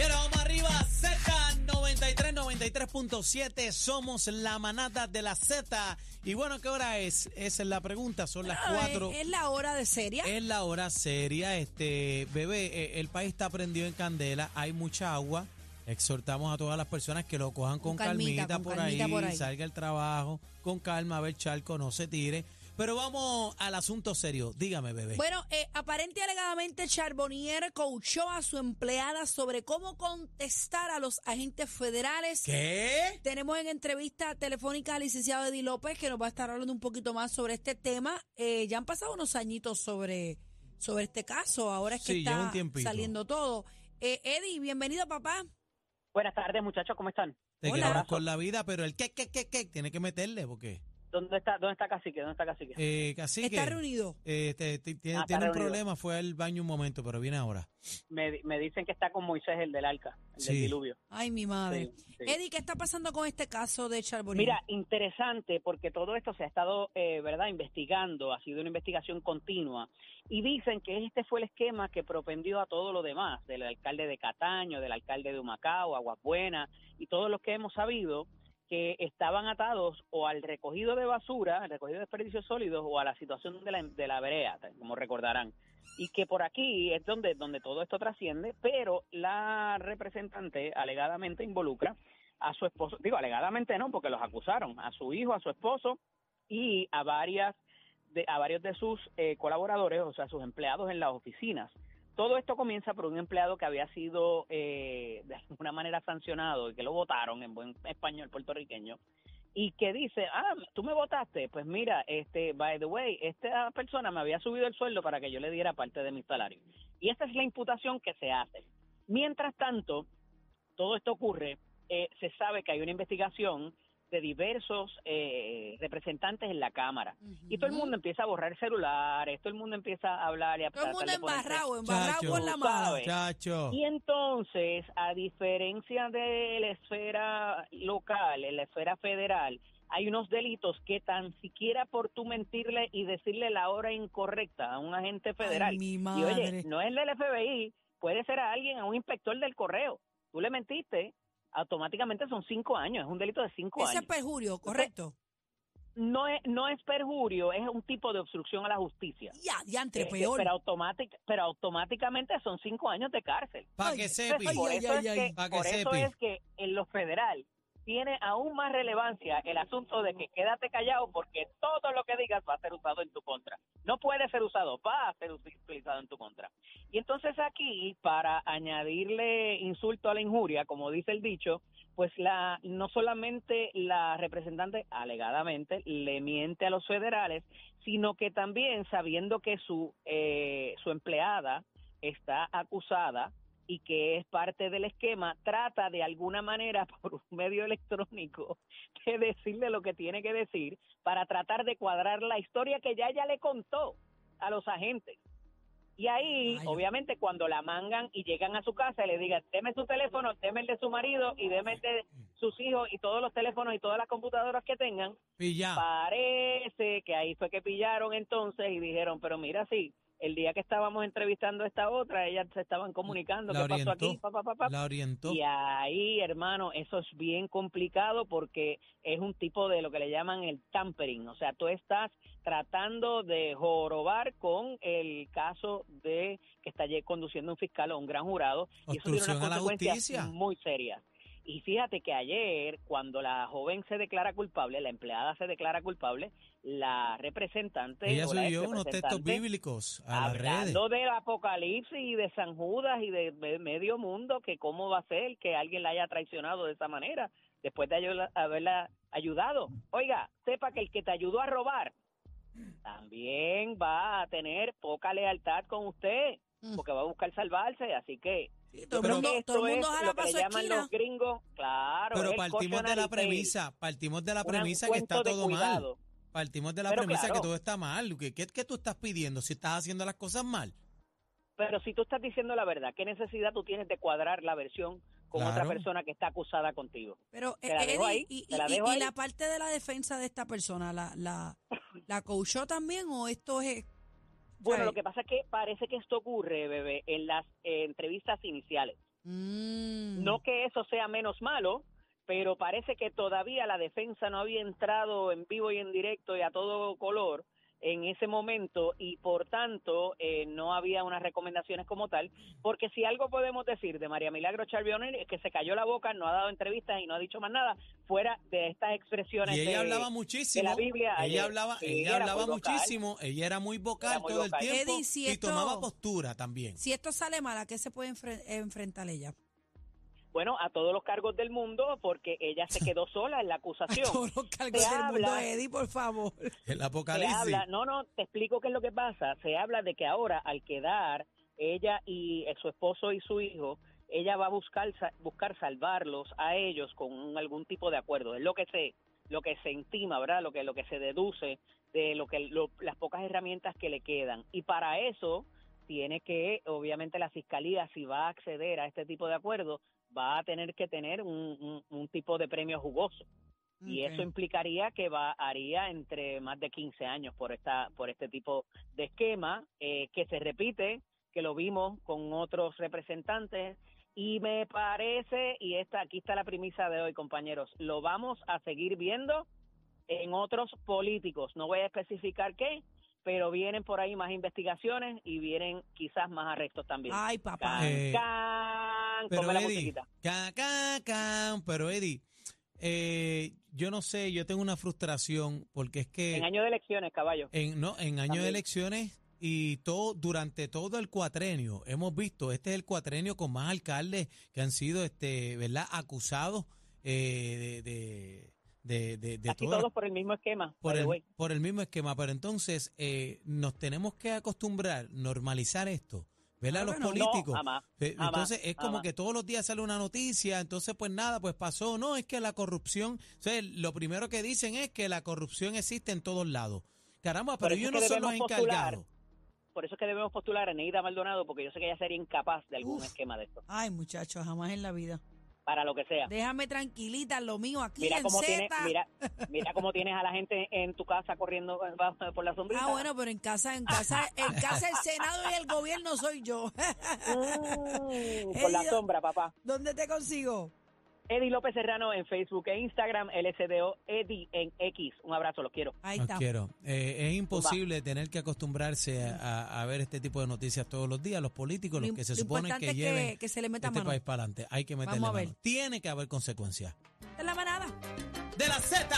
Y ahora vamos arriba, Z93, 93.7, somos la manada de la Z. Y bueno, ¿qué hora es? Esa es la pregunta, son las Ah, 4. Es, es la hora de seria. Es la hora seria, este bebé, eh, el país está prendido en candela, hay mucha agua. Exhortamos a todas las personas que lo cojan con, Con calmita, calmita, con por, calmita ahí, por ahí. salga el trabajo, con calma, a ver charco, no se tire. Pero vamos al asunto serio. Dígame, bebé. Bueno, eh, aparente y alegadamente Charbonnier coachó a su empleada sobre cómo contestar a los agentes federales. ¿Qué? Tenemos en entrevista telefónica al licenciado Eddie López que nos va a estar hablando un poquito más sobre este tema. Eh, ya han pasado unos añitos sobre, sobre este caso, ahora es que Sí, está saliendo todo. Eh, Eddie, bienvenido papá. Buenas tardes, muchachos, ¿cómo están? Te Hola. con la vida, pero el que, que, que, que, tiene que meterle, porque ¿Dónde está, dónde está Cacique? ¿Dónde está Cacique? eh, Está reunido. eh, te- te- tiene, Ah, un reunido. problema, fue al baño un momento, pero viene ahora. Me, me dicen que está con Moisés, el del arca, el Sí. del diluvio. Ay, mi madre. Sí, sí. Eddie, ¿qué está pasando con este caso de Charbonnier? Mira, interesante porque todo esto se ha estado, eh, ¿verdad?, investigando, ha sido una investigación continua y dicen que este fue el esquema que propendió a todo lo demás, del alcalde de Cataño, del alcalde de Humacao, Aguas Buenas y todos los que hemos sabido que estaban atados o al recogido de basura, al recogido de desperdicios sólidos o a la situación de la, de la vereda, como recordarán. Y que por aquí es donde, donde todo esto trasciende, pero la representante alegadamente involucra a su esposo, digo alegadamente no, porque los acusaron, a su hijo, a su esposo y a varias de, a varios de sus eh, colaboradores, o sea, sus empleados en las oficinas. Todo esto comienza por un empleado que había sido eh, de alguna manera sancionado y que lo votaron en buen español puertorriqueño y que dice, ah, tú me votaste, pues mira, este, by the way, esta persona me había subido el sueldo para que yo le diera parte de mi salario. Y esta es la imputación que se hace. Mientras tanto, todo esto ocurre, eh, se sabe que hay una investigación de diversos eh, representantes en la Cámara. Y todo el mundo empieza a borrar celulares, todo el mundo empieza a hablar y a Todo el mundo embarrado, embarrado con la. Chacho. y entonces, a diferencia de la esfera local, en la esfera federal, hay unos delitos que tan siquiera por tú mentirle y decirle la hora incorrecta a un agente federal. Ay, mi y oye, no es del FBI, puede ser a alguien, a un inspector del correo. Tú le mentiste, automáticamente son cinco años, es un delito de cinco Ese es años. perjurio, correcto. No es, no es perjurio, es un tipo de obstrucción a la justicia. Ya, diantre, Eh, peor. Pero, automátic- pero automáticamente son cinco años de cárcel. Para que ay, por ay, eso, ay, es, ay. que, Pa' que por eso es que en lo federal tiene aún más relevancia el asunto de que quédate callado porque todo lo que digas va a ser usado en tu contra. No puede ser usado, va a ser utilizado en tu contra. Y entonces aquí, para añadirle insulto a la injuria, como dice el dicho, pues la no solamente la representante alegadamente le miente a los federales, sino que también sabiendo que su eh, su empleada está acusada y que es parte del esquema, trata de alguna manera por un medio electrónico de decirle lo que tiene que decir para tratar de cuadrar la historia que ya ella le contó a los agentes. Y ahí, Ay. obviamente, cuando la mangan y llegan a su casa y le digan, deme su teléfono, deme el de su marido y deme el de sus hijos y todos los teléfonos y todas las computadoras que tengan, Pilla. Parece que ahí fue que pillaron entonces y dijeron, pero mira, sí, el día que estábamos entrevistando a esta otra, ellas se estaban comunicando, La ¿qué pasó aquí? Pa, pa, pa, pa. La orientó. Y ahí, hermano, eso es bien complicado porque es un tipo de lo que le llaman el tampering, o sea, tú estás tratando de jorobar con el caso de que está conduciendo un fiscal o un gran jurado y eso tiene Obstrucción unas a la consecuencias justicia. muy serias. Y fíjate que ayer, cuando la joven se declara culpable, la empleada se declara culpable, la representante. Ella subió unos textos bíblicos a las redes. Hablando del apocalipsis y de San Judas y de, de medio mundo, que cómo va a ser que alguien la haya traicionado de esa manera, después de haberla ayudado. Oiga, sepa que el que te ayudó a robar también va a tener poca lealtad con usted, Mm. porque va a buscar salvarse, así que... Sí, todo, Pero- el mundo, esto todo el mundo es jala lo que para le su llaman esquina. los gringos, claro. Pero partimos de la premisa, partimos de la premisa que está todo mal. Partimos de la Pero premisa que todo está mal. ¿Qué, qué, qué tú estás pidiendo si estás haciendo las cosas mal? Pero si tú estás diciendo la verdad, ¿qué necesidad tú tienes de cuadrar la versión con otra persona que está acusada contigo? Pero, Te la eh, dejo Eddie, ahí, y, te la dejo y ahí. la parte de la defensa de esta persona, ¿la, la, la coachó también o esto es...? Bueno, lo que pasa es que parece que esto ocurre, bebé, en las eh, entrevistas iniciales. Mm. No que eso sea menos malo, pero parece que todavía la defensa no había entrado en vivo y en directo y a todo color en ese momento y por tanto eh, no había unas recomendaciones como tal, porque si algo podemos decir de María Milagro Charbione es que se cayó la boca, no ha dado entrevistas y no ha dicho más nada fuera de estas expresiones Y ella de, hablaba muchísimo. de la Biblia. Ella ayer. hablaba, Sí, ella hablaba vocal. muchísimo. Ella era muy vocal Era muy todo vocal. el tiempo Eddie, si y esto- tomaba postura también. Si esto sale mal, ¿a qué se puede enfre- enfrentar ella? Bueno, a todos los cargos del mundo porque ella se quedó sola en la A acusación. todos los cargos Se del mundo, habla- Eddie, por favor. El se apocalipsis. habla, no, no, te explico qué es lo que pasa. Se habla de que ahora, al quedar ella y su esposo y su hijo, ella va a buscar sa- buscar salvarlos a ellos con un- algún tipo de acuerdo. Es lo que se lo que se intima, ¿verdad? Lo que lo que se deduce de lo que lo- las pocas herramientas que le quedan. Y para eso tiene que, obviamente, la fiscalía, si va a acceder a este tipo de acuerdo, va a tener que tener un, un- un tipo de premio jugoso. Y eso implicaría que va haría entre más de 15 años por esta por este tipo de esquema eh, que se repite que lo vimos con otros representantes. Y me parece y esta aquí está la premisa de hoy compañeros lo vamos a seguir viendo en otros políticos. No voy a especificar qué pero vienen por ahí más investigaciones y vienen quizás más arrestos también Ay, papá. Can, Eh, can, Pero la Eddie, musiquita. ca, ca, ca, pero Eddie, eh, yo no sé, yo tengo una frustración porque es que en año de elecciones caballo en, no, en año de elecciones y todo durante todo el cuatrenio hemos visto este es el cuatrenio con más alcaldes que han sido este verdad acusados eh, de, de, de, de, de Aquí todas las todos por el mismo esquema por el, por el mismo esquema, pero entonces eh, nos tenemos que acostumbrar, normalizar esto, ¿verdad? Claro Los políticos. No, jamás, Eh, jamás, entonces es como jamás. que todos los días sale una noticia, entonces pues nada, pues pasó. No, es que la corrupción, o sea, lo primero que dicen es que la corrupción existe en todos lados. Caramba, pero ellos no son los postular. encargados. Por eso es que debemos postular a Neida Maldonado, porque yo sé que ella sería incapaz de algún Uf. esquema de esto, Ay, muchachos, jamás en la vida. Para lo que sea. Déjame tranquilita lo mío aquí Mira en cómo, Z. tiene, mira, mira cómo tienes a la gente en tu casa corriendo por la sombrita. Ah, bueno, pero en casa, en casa, en casa el Senado y el gobierno soy yo. Mm, por la sombra, papá. ¿Dónde te consigo? Eddie López Serrano en Facebook e Instagram, LSDO Eddie en X. Un abrazo, los quiero. Ahí Los está. quiero. Eh, es imposible tener que acostumbrarse a, a ver este tipo de noticias todos los días. Los políticos, Lo los que se lo supone importante que lleven que, que se le meta este mano. país para adelante. Hay que meterle Vamos a ver. mano. Tiene que haber consecuencias. Es la manada. De la Z.